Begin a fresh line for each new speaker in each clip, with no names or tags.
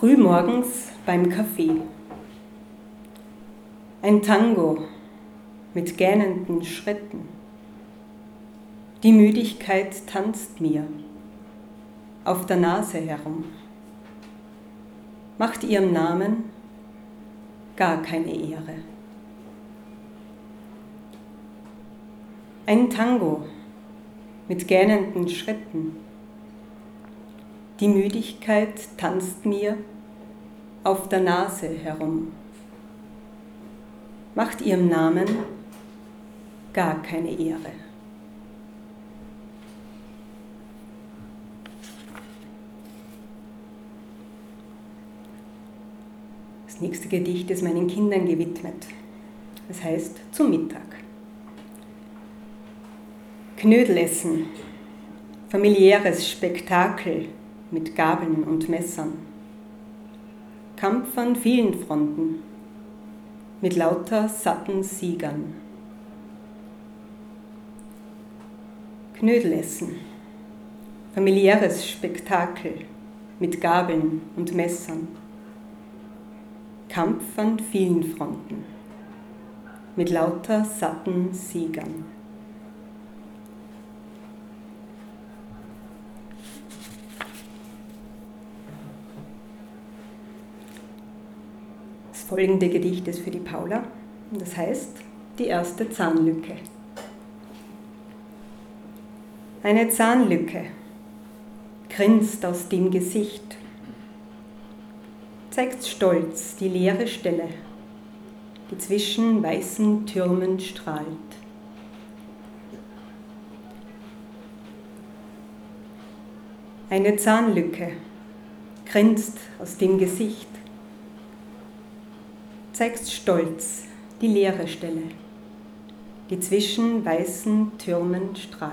Frühmorgens beim Kaffee. Ein Tango mit gähnenden Schritten. Die Müdigkeit tanzt mir auf der Nase herum, macht ihrem Namen gar keine Ehre. Ein Tango mit gähnenden Schritten. Die Müdigkeit tanzt mir auf der Nase herum, macht ihrem Namen gar keine Ehre. Das nächste Gedicht ist meinen Kindern gewidmet. Es heißt Zum Mittag. Knödelessen, familiäres Spektakel mit Gabeln und Messern. Kampf an vielen Fronten mit lauter satten Siegern. Knödelessen, familiäres Spektakel mit Gabeln und Messern. Kampf an vielen Fronten mit lauter satten Siegern. Folgende Gedicht ist für die Paula. Das heißt die erste Zahnlücke. Eine Zahnlücke grinst aus dem Gesicht, zeigt stolz die leere Stelle, die zwischen weißen Türmen strahlt. Eine Zahnlücke grinst aus dem Gesicht, zeigt stolz die leere Stelle, die zwischen weißen Türmen strahlt.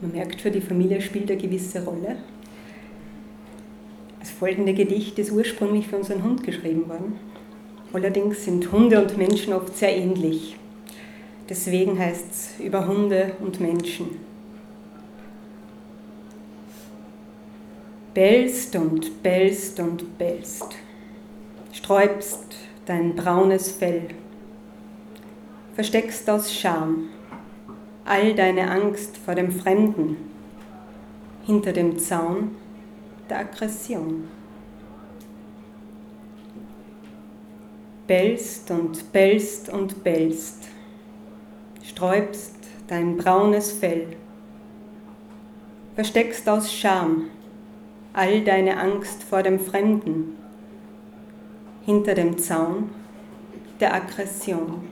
Man merkt, für die Familie spielt eine gewisse Rolle. Das folgende Gedicht ist ursprünglich für unseren Hund geschrieben worden. Allerdings sind Hunde und Menschen oft sehr ähnlich. Deswegen heißt es über Hunde und Menschen. Bellst und bellst und bellst, sträubst dein braunes Fell, versteckst aus Scham all deine Angst vor dem Fremden hinter dem Zaun der Aggression. Bellst und bellst und bellst, sträubst dein braunes Fell, versteckst aus Scham all deine Angst vor dem Fremden hinter dem Zaun der Aggression.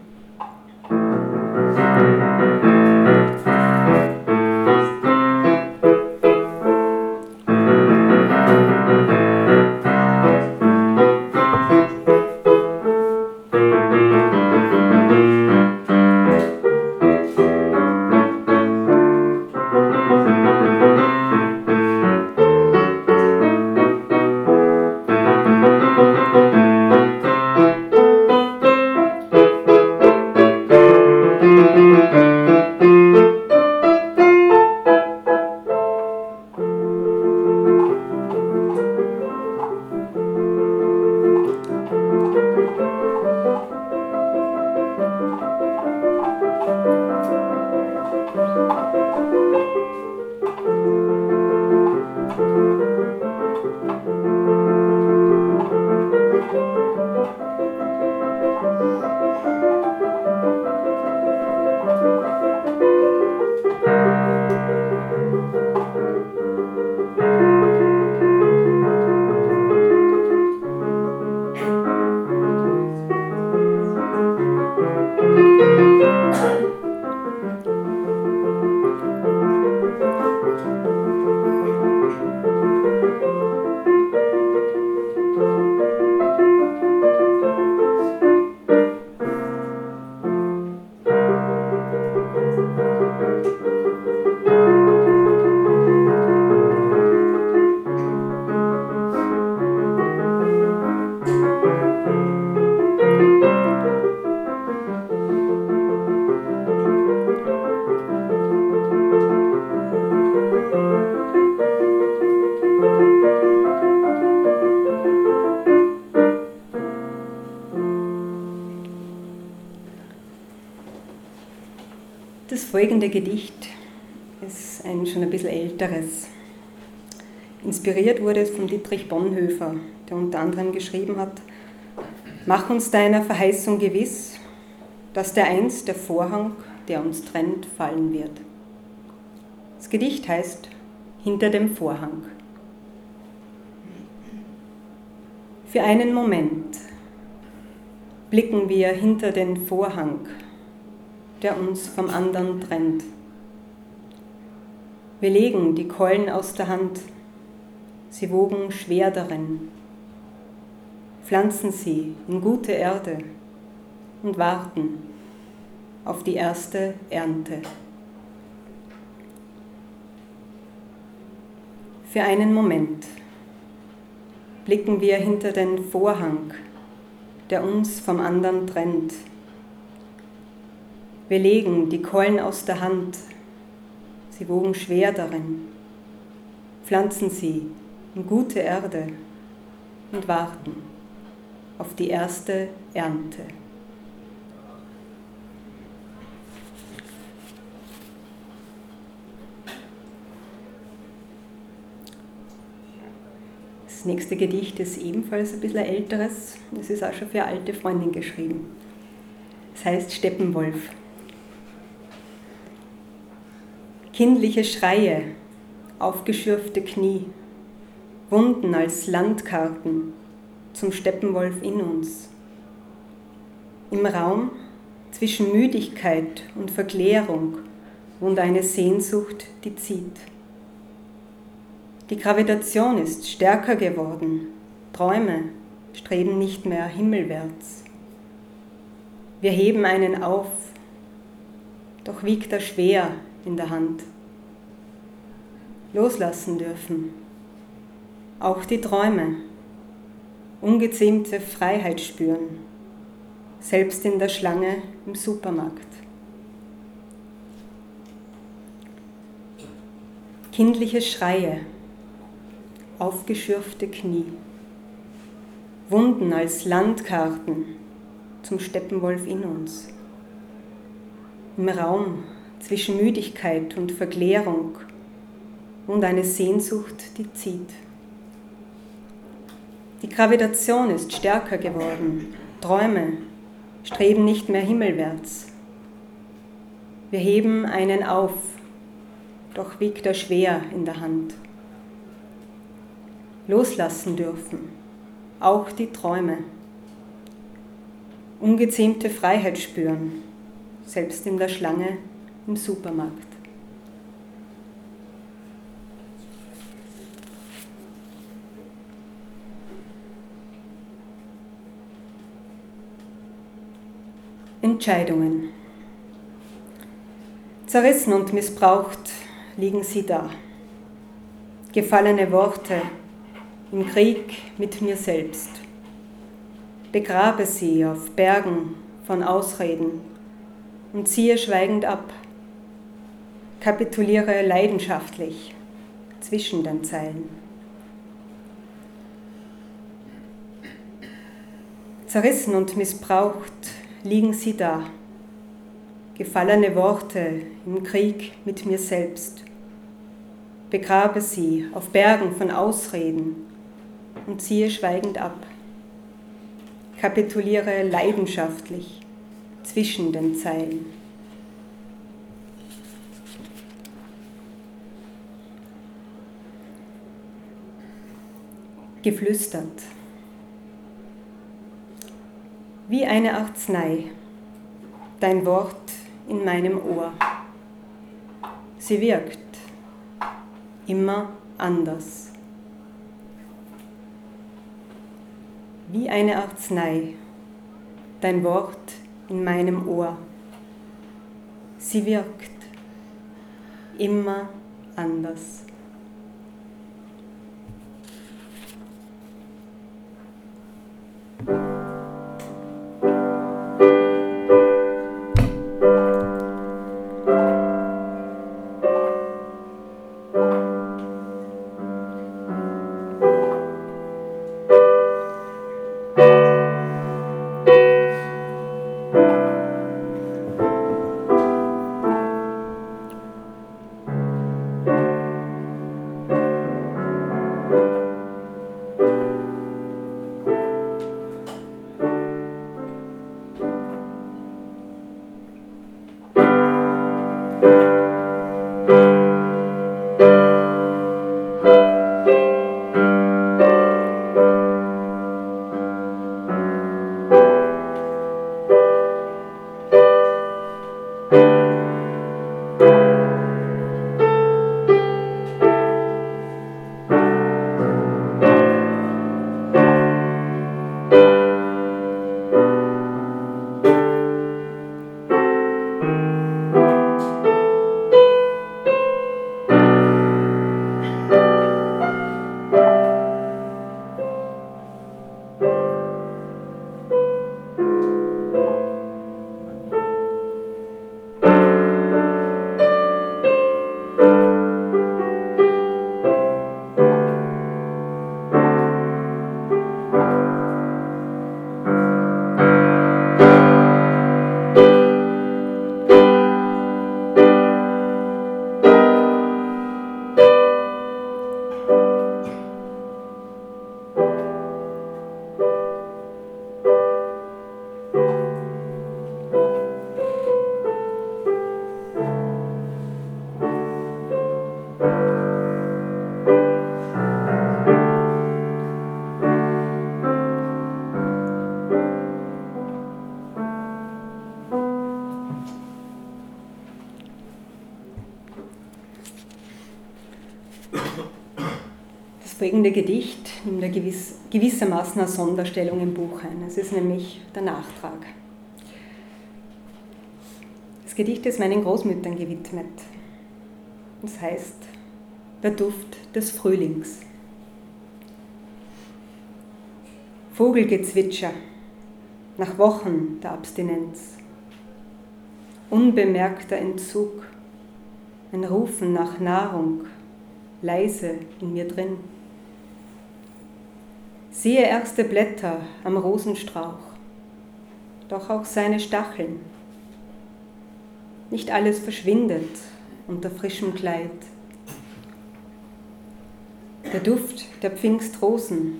Folgende Gedicht ist ein schon ein bisschen älteres. Inspiriert wurde es von Dietrich Bonhoeffer, der unter anderem geschrieben hat, Mach uns deiner Verheißung gewiss, dass der einst der Vorhang, der uns trennt, fallen wird. Das Gedicht heißt Hinter dem Vorhang. Für einen Moment blicken wir hinter den Vorhang der uns vom anderen trennt. Wir legen die Keulen aus der Hand, sie wogen schwer darin. Pflanzen sie in gute Erde und warten auf die erste Ernte. Für einen Moment blicken wir hinter den Vorhang, der uns vom anderen trennt. Wir legen die Keulen aus der Hand, sie wogen schwer darin, pflanzen sie in gute Erde und warten auf die erste Ernte. Das nächste Gedicht ist ebenfalls ein bisschen älteres. Es ist auch schon für eine alte Freundin geschrieben. Es heißt Steppenwolf. Kindliche Schreie, aufgeschürfte Knie, Wunden als Landkarten zum Steppenwolf in uns. Im Raum zwischen Müdigkeit und Verklärung wohnt eine Sehnsucht, die zieht. Die Gravitation ist stärker geworden, Träume streben nicht mehr himmelwärts. Wir heben einen auf, doch wiegt er schwer in der Hand. Loslassen dürfen, auch die Träume, ungezähmte Freiheit spüren, selbst in der Schlange im Supermarkt. Kindliche Schreie, aufgeschürfte Knie, Wunden als Landkarten zum Steppenwolf in uns. Im Raum zwischen Müdigkeit und Verklärung und eine Sehnsucht, die zieht. Die Gravitation ist stärker geworden, Träume streben nicht mehr himmelwärts. Wir heben einen auf, doch wiegt er schwer in der Hand. Loslassen dürfen, auch die Träume. Ungezähmte Freiheit spüren, selbst in der Schlange im Supermarkt. Entscheidungen. Zerrissen und missbraucht liegen sie da. Gefallene Worte im Krieg mit mir selbst. Begrabe sie auf Bergen von Ausreden und ziehe schweigend ab kapituliere leidenschaftlich zwischen den Zeilen. Zerrissen und missbraucht liegen sie da, gefallene Worte im Krieg mit mir selbst. Begrabe sie auf Bergen von Ausreden und ziehe schweigend ab. Kapituliere leidenschaftlich zwischen den Zeilen. Geflüstert. Wie eine Arznei, dein Wort in meinem Ohr. Sie wirkt immer anders. Wie eine Arznei, dein Wort in meinem Ohr. Sie wirkt immer anders. Folgende Gedicht nimmt er gewiss, gewissermaßen eine Sonderstellung im Buch ein. Es ist nämlich der Nachtrag. Das Gedicht ist meinen Großmüttern gewidmet. Es heißt Der Duft des Frühlings. Vogelgezwitscher nach Wochen der Abstinenz. Unbemerkter Entzug, ein Rufen nach Nahrung, leise in mir drin. Siehe erste Blätter am Rosenstrauch, doch auch seine Stacheln. Nicht alles verschwindet unter frischem Kleid. Der Duft der Pfingstrosen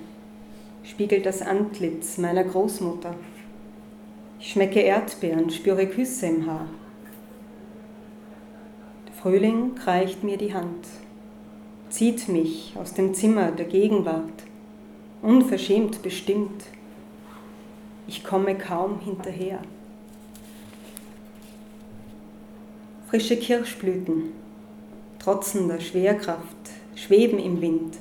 spiegelt das Antlitz meiner Großmutter. Ich schmecke Erdbeeren, spüre Küsse im Haar. Der Frühling reicht mir die Hand, zieht mich aus dem Zimmer der Gegenwart, unverschämt bestimmt. Ich komme kaum hinterher. Frische Kirschblüten, trotzender Schwerkraft, schweben im Wind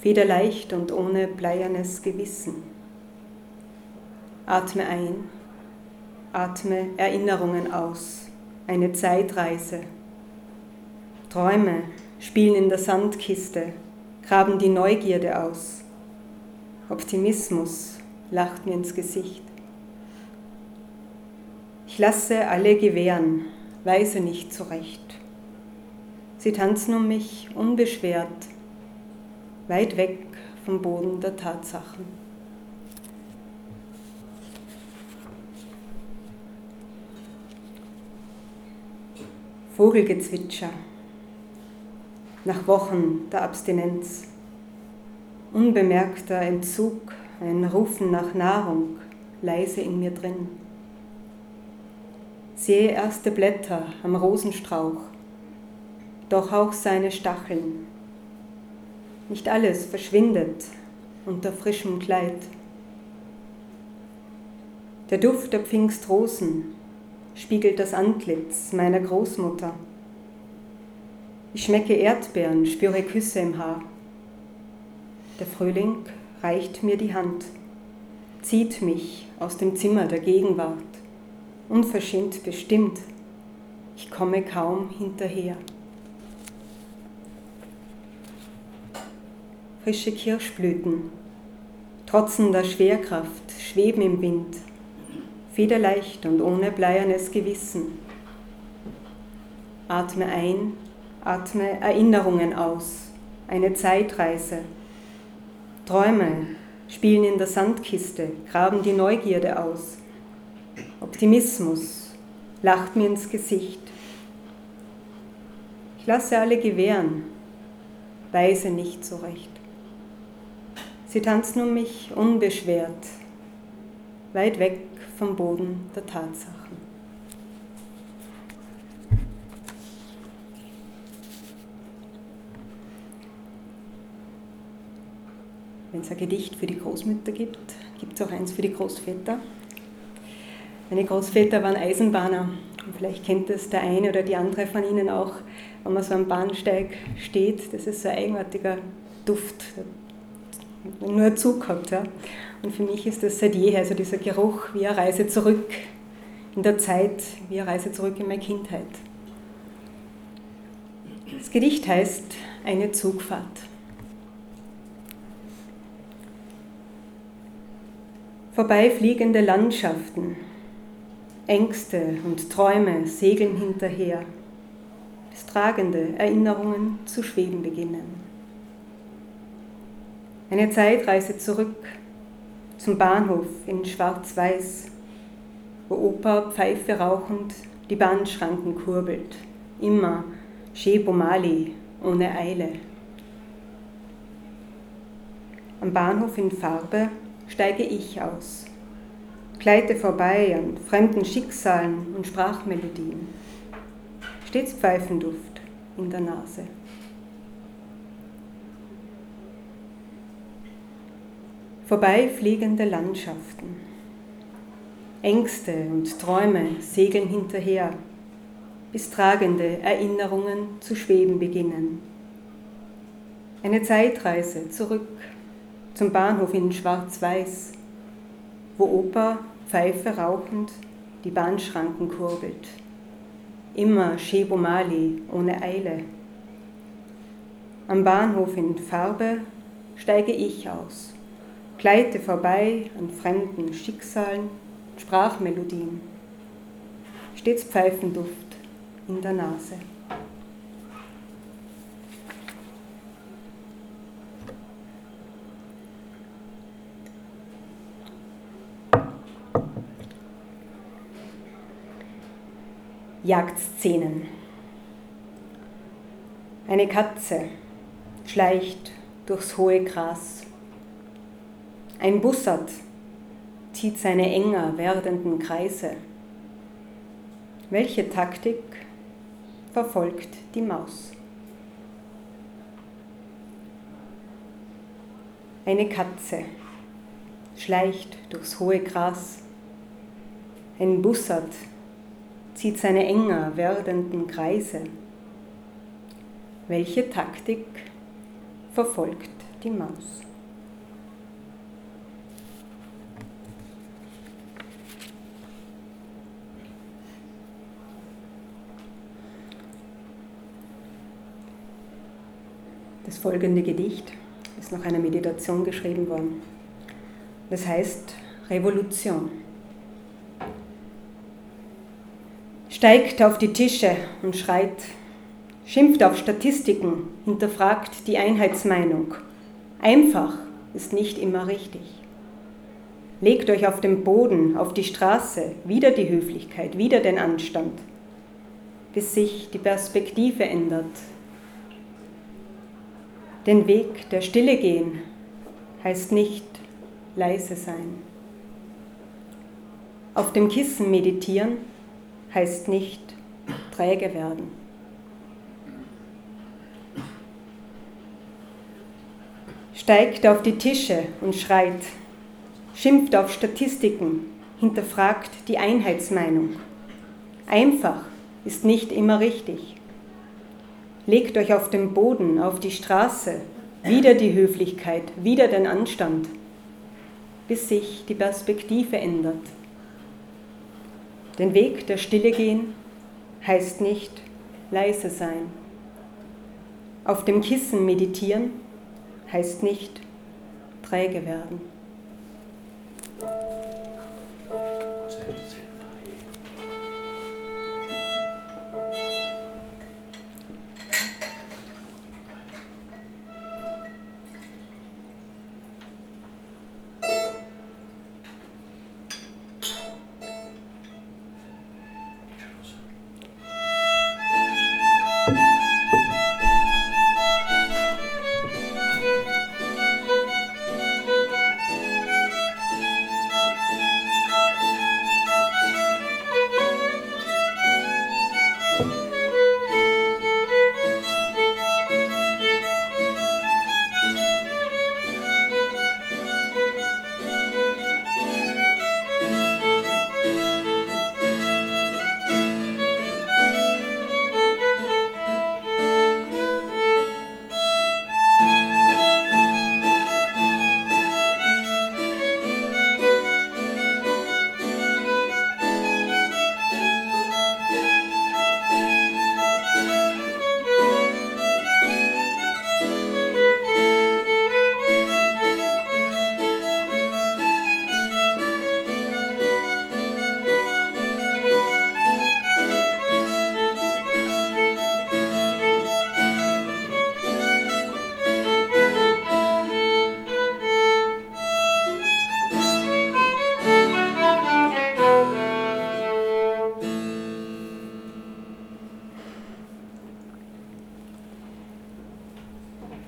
federleicht und ohne bleiernes Gewissen. Atme ein, atme Erinnerungen aus, eine Zeitreise. Träume spielen in der Sandkiste, graben die Neugierde aus. Optimismus lacht mir ins Gesicht. Ich lasse alle gewähren, weise nicht zurecht. Sie tanzen um mich unbeschwert, weit weg vom Boden der Tatsachen. Vogelgezwitscher nach Wochen der Abstinenz, unbemerkter Entzug, ein Rufen nach Nahrung, leise in mir drin. Sehe erste Blätter am Rosenstrauch, doch auch seine Stacheln nicht alles verschwindet unter frischem Kleid. Der Duft der Pfingstrosen spiegelt das Antlitz meiner Großmutter. Ich schmecke Erdbeeren, spüre Küsse im Haar. Der Frühling reicht mir die Hand, zieht mich aus dem Zimmer der Gegenwart, unverschämt bestimmt. Ich komme kaum hinterher. frische Kirschblüten, trotzender Schwerkraft, schweben im Wind, federleicht und ohne bleiernes Gewissen. Atme ein, atme Erinnerungen aus, eine Zeitreise. Träume spielen in der Sandkiste, graben die Neugierde aus. Optimismus lacht mir ins Gesicht. Ich lasse alle gewähren, weise nicht so recht. Sie tanzen um mich unbeschwert, weit weg vom Boden der Tatsachen. Wenn es ein Gedicht für die Großmütter gibt, gibt es auch eins für die Großväter. Meine Großväter waren Eisenbahner und vielleicht kennt das der eine oder die andere von Ihnen auch, wenn man so am Bahnsteig steht. Das ist so ein eigenartiger Duft, nur Zug gehabt. Ja. Und für mich ist das seit jeher, also dieser Geruch wie eine Reise zurück in der Zeit, wie eine Reise zurück in meine Kindheit. Das Gedicht heißt Eine Zugfahrt. Vorbeifliegende Landschaften, Ängste und Träume segeln hinterher, bis tragende Erinnerungen zu schweben beginnen. Eine Zeitreise zurück zum Bahnhof in Schwarz-Weiß, wo Opa Pfeife rauchend die Bahnschranken kurbelt. Immer Shebomali ohne Eile. Am Bahnhof in Farbe steige ich aus, gleite vorbei an fremden Schicksalen und Sprachmelodien. Stets Pfeifenduft in der Nase. Vorbeifliegende Landschaften. Ängste und Träume segeln hinterher, bis tragende Erinnerungen zu schweben beginnen. Eine Zeitreise zurück zum Bahnhof in Schwarz-Weiß, wo Opa Pfeife rauchend die Bahnschranken kurbelt. Immer Shebomali ohne Eile. Am Bahnhof in Farbe steige ich aus, gleite vorbei an fremden Schicksalen, Sprachmelodien. Stets Pfeifenduft in der Nase. Jagdszenen. Eine Katze schleicht durchs hohe Gras. Ein Bussard zieht seine enger werdenden Kreise. Welche Taktik verfolgt die Maus? Eine Katze schleicht durchs hohe Gras. Ein Bussard zieht seine enger werdenden Kreise. Welche Taktik verfolgt die Maus? Das folgende Gedicht ist nach einer Meditation geschrieben worden. Das heißt Revolution. Steigt auf die Tische und schreit, schimpft auf Statistiken, hinterfragt die Einheitsmeinung. Einfach ist nicht immer richtig. Legt euch auf den Boden, auf die Straße, wieder die Höflichkeit, wieder den Anstand, bis sich die Perspektive ändert. Den Weg der Stille gehen heißt nicht leise sein. Auf dem Kissen meditieren heißt nicht träge werden. Steigt auf die Tische und schreit, schimpft auf Statistiken, hinterfragt die Einheitsmeinung. Einfach ist nicht immer richtig. Legt euch auf den Boden, auf die Straße, wieder die Höflichkeit, wieder den Anstand, bis sich die Perspektive ändert. Den Weg der Stille gehen heißt nicht leise sein. Auf dem Kissen meditieren heißt nicht träge werden.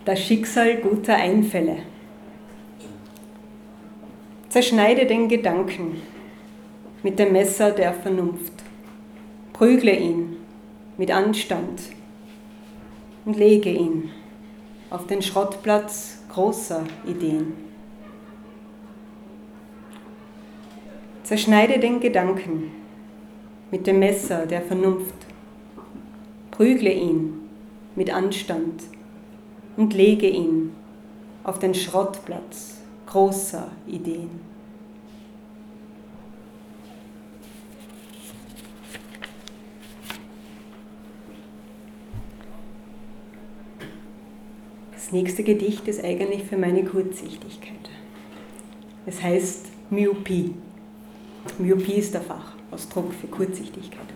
Das Schicksal guter Einfälle. Zerschneide den Gedanken mit dem Messer der Vernunft. Prügle ihn mit Anstand und lege ihn auf den Schrottplatz großer Ideen. Zerschneide den Gedanken mit dem Messer der Vernunft. Prügle ihn mit Anstand und lege ihn auf den Schrottplatz großer Ideen. Das nächste Gedicht ist eigentlich für meine Kurzsichtigkeit. Es heißt Myopie. Myopie ist der Fachausdruck für Kurzsichtigkeit.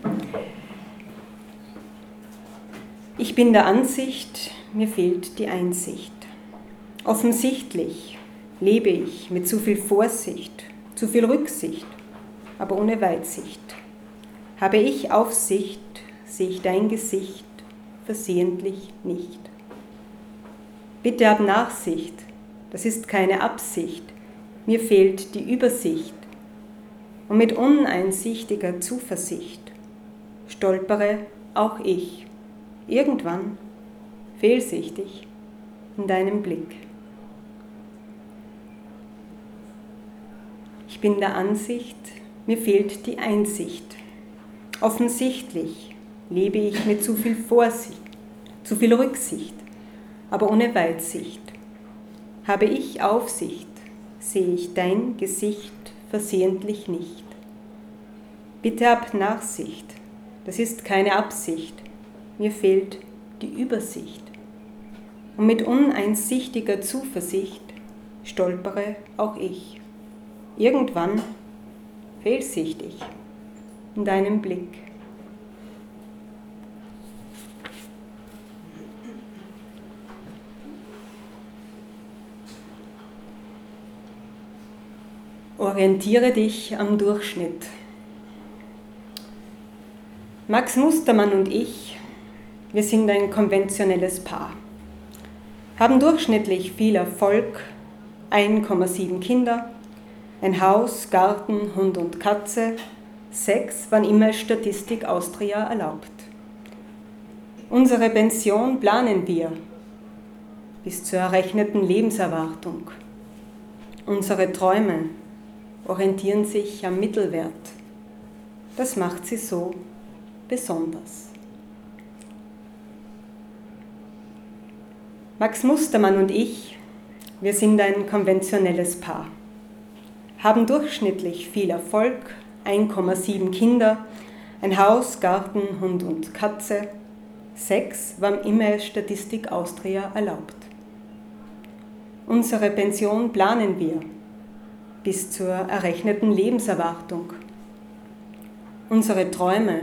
Ich bin der Ansicht, mir fehlt die Einsicht. Offensichtlich lebe ich mit zu viel Vorsicht, zu viel Rücksicht, aber ohne Weitsicht. Habe ich Aufsicht, sehe ich dein Gesicht versehentlich nicht. Bitte hab Nachsicht, das ist keine Absicht, mir fehlt die Übersicht. Und mit uneinsichtiger Zuversicht stolpere auch ich, irgendwann fehlsichtig in deinem Blick. Ich bin der Ansicht, mir fehlt die Einsicht. Offensichtlich lebe ich mit zu viel Vorsicht, zu viel Rücksicht aber ohne Weitsicht. Habe ich Aufsicht, sehe ich dein Gesicht versehentlich nicht. Bitte hab Nachsicht, das ist keine Absicht, mir fehlt die Übersicht. Und mit uneinsichtiger Zuversicht stolpere auch ich. Irgendwann fehlsichtig in deinem Blick. Orientiere dich am Durchschnitt. Max Mustermann und ich, wir sind ein konventionelles Paar, haben durchschnittlich viel Erfolg, 1,7 Kinder, ein Haus, Garten, Hund und Katze, Sex, wann immer Statistik Austria erlaubt. Unsere Pension planen wir bis zur errechneten Lebenserwartung. Unsere Träume orientieren sich am Mittelwert. Das macht sie so besonders. Max Mustermann und ich, wir sind ein konventionelles Paar, haben durchschnittlich viel Erfolg, 1,7 Kinder, ein Haus, Garten, Hund und Katze, Sex, wann immer Statistik Austria erlaubt. Unsere Pension planen wir bis zur errechneten Lebenserwartung. Unsere Träume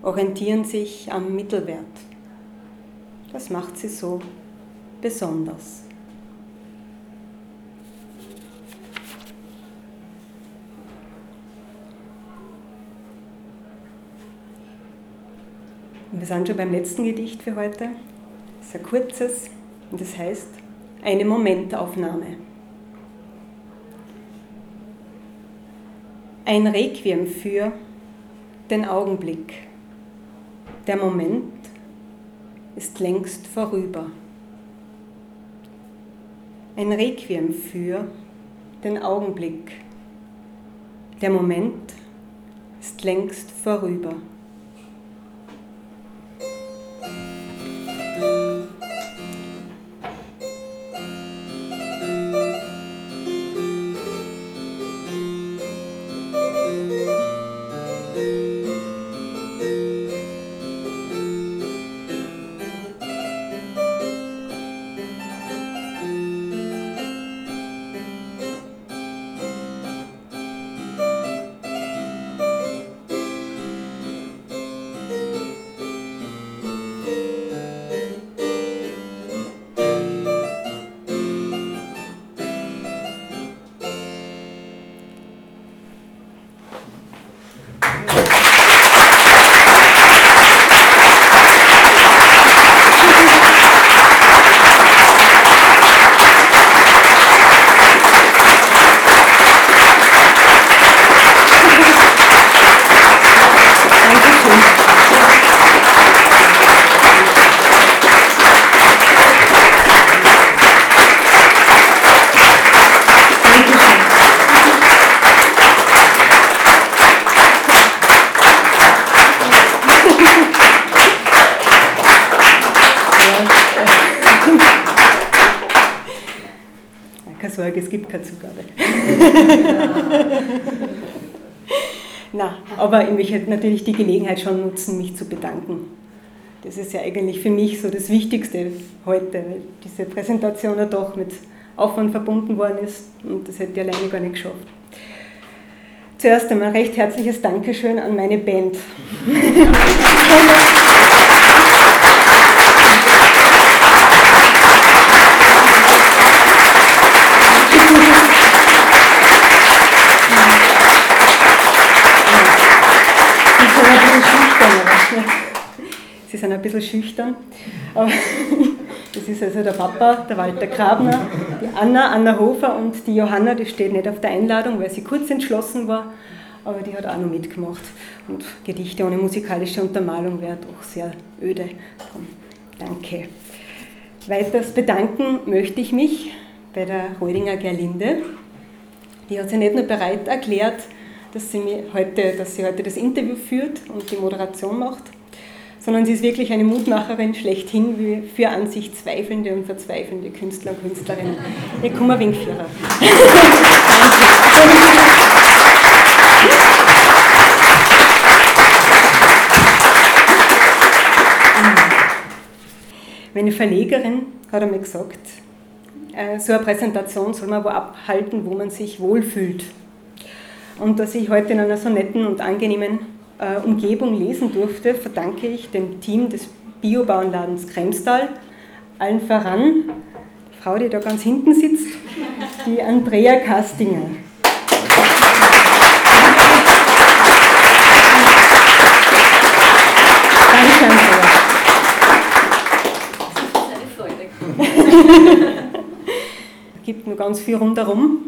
orientieren sich am Mittelwert. Das macht sie so besonders. wir sind schon beim letzten Gedicht für heute. Es ist ein kurzes und es das heißt eine Momentaufnahme. Ein Requiem für den Augenblick. Der Moment ist längst vorüber. Ein Requiem für den Augenblick. Der Moment ist längst vorüber. Es gibt keine Zugabe. Na, aber ich möchte natürlich die Gelegenheit schon nutzen, mich zu bedanken. Das ist ja eigentlich für mich so das Wichtigste heute, weil diese Präsentation ja doch mit Aufwand verbunden worden ist und das hätte ich alleine gar nicht geschafft. Zuerst einmal recht herzliches Dankeschön an meine Band. Sie sind ein bisschen schüchtern. Aber das ist also der Papa, der Walter Grabner, die Anna, Anna Hofer und die Johanna, die steht nicht auf der Einladung, weil sie kurz entschlossen war, aber die hat auch noch mitgemacht. Und Gedichte ohne musikalische Untermalung wäre doch sehr öde. Danke. Weiters bedanken möchte ich mich bei der Reudinger Gerlinde. Die hat sich nicht nur bereit erklärt, dass sie, heute, dass sie heute das Interview führt und die Moderation macht, sondern sie ist wirklich eine Mutmacherin schlechthin für an sich zweifelnde und verzweifelnde Künstler und Künstlerinnen. Ich komme ein wenig. Meine Verlegerin hat einmal gesagt, äh, so eine Präsentation soll man wo abhalten, wo man sich wohlfühlt. Und dass ich heute in einer so netten und angenehmen Umgebung lesen durfte, verdanke ich dem Team des Biobauernladens Kremstal, allen voran, die Frau, die da ganz hinten sitzt, die Andrea Kastinger. Danke, Andrea. Das ist eine. Es gibt nur ganz viel rundherum.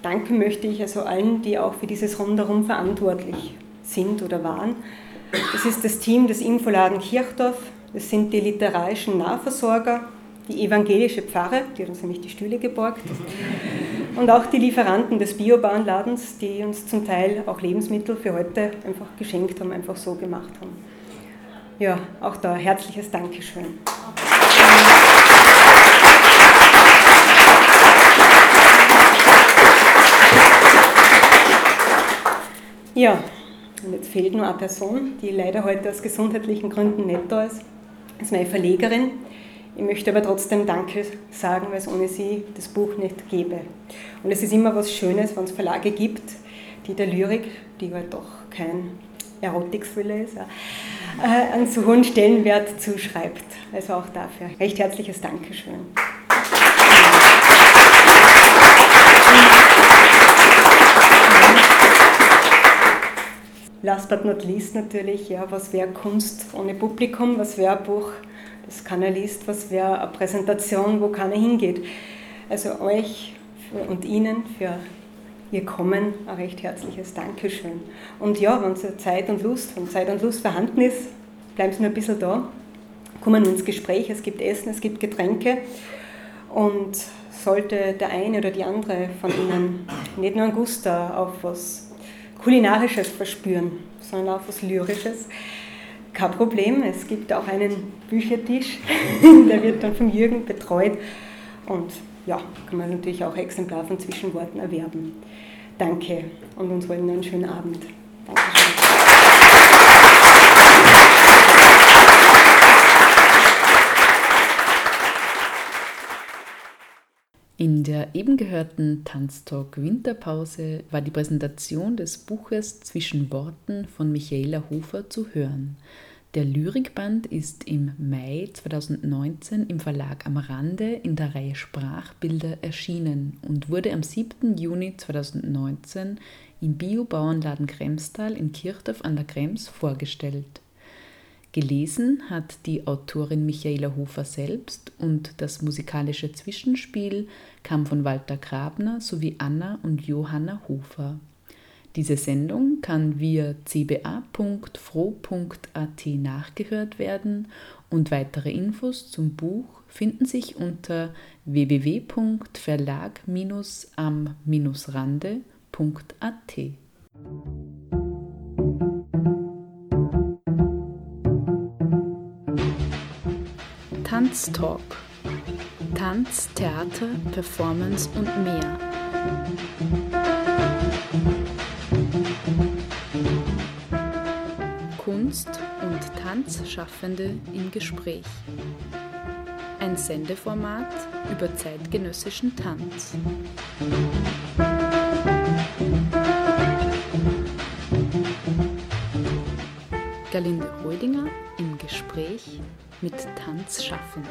Danken möchte ich also allen, die auch für dieses Rundherum verantwortlich sind oder waren. Das ist das Team des Infoladen Kirchdorf, das sind die literarischen Nahversorger, die evangelische Pfarre, die hat uns nämlich die Stühle geborgt, und auch die Lieferanten des Biobauernladens, die uns zum Teil auch Lebensmittel für heute einfach geschenkt haben, einfach so gemacht haben. Ja, auch da herzliches Dankeschön. Ja, und jetzt fehlt nur eine Person, die leider heute aus gesundheitlichen Gründen nicht da ist. Das ist meine Verlegerin. Ich möchte aber trotzdem Danke sagen, weil es ohne sie das Buch nicht gäbe. Und es ist immer was Schönes, wenn es Verlage gibt, die der Lyrik, die halt doch kein Erotik-Thriller ist, äh, einen so hohen Stellenwert zuschreibt. Also auch dafür recht herzliches Dankeschön. Last but not least natürlich, ja, was wäre Kunst ohne Publikum, was wäre ein Buch, das keiner liest, was wäre eine Präsentation, wo keiner hingeht. Also euch und Ihnen für Ihr Kommen ein recht herzliches Dankeschön. Und ja, wenn so Zeit und Lust, wenn Zeit und Lust vorhanden ist, bleiben Sie nur ein bisschen da, kommen ins Gespräch, es gibt Essen, es gibt Getränke und sollte der eine oder die andere von Ihnen nicht nur ein Guster auf was Kulinarisches verspüren, sondern auch was Lyrisches. Kein Problem, es gibt auch einen Büchertisch, der wird dann von Jürgen betreut und ja, kann man natürlich auch Exemplar von Zwischenworten erwerben. Danke und uns wollen einen schönen Abend. Dankeschön.
In der eben gehörten Tanztalk Winterpause war die Präsentation des Buches Zwischen Worten von Michaela Hofer zu hören. Der Lyrikband ist im Mai 2019 im Verlag Am Rande in der Reihe Sprachbilder erschienen und wurde am 7. Juni 2019 im Biobauernladen Kremstal in Kirchdorf an der Krems vorgestellt. Gelesen hat die Autorin Michaela Hofer selbst und das musikalische Zwischenspiel kam von Walter Grabner sowie Anna und Johanna Hofer. Diese Sendung kann via cba.fro.at nachgehört werden und weitere Infos zum Buch finden sich unter www.verlag-am-rande.at. Tanztalk Tanz, Theater, Performance und mehr. Kunst und Tanzschaffende im Gespräch. Ein Sendeformat über zeitgenössischen Tanz. Galinde Holdinger im Gespräch mit Tanzschaffenden.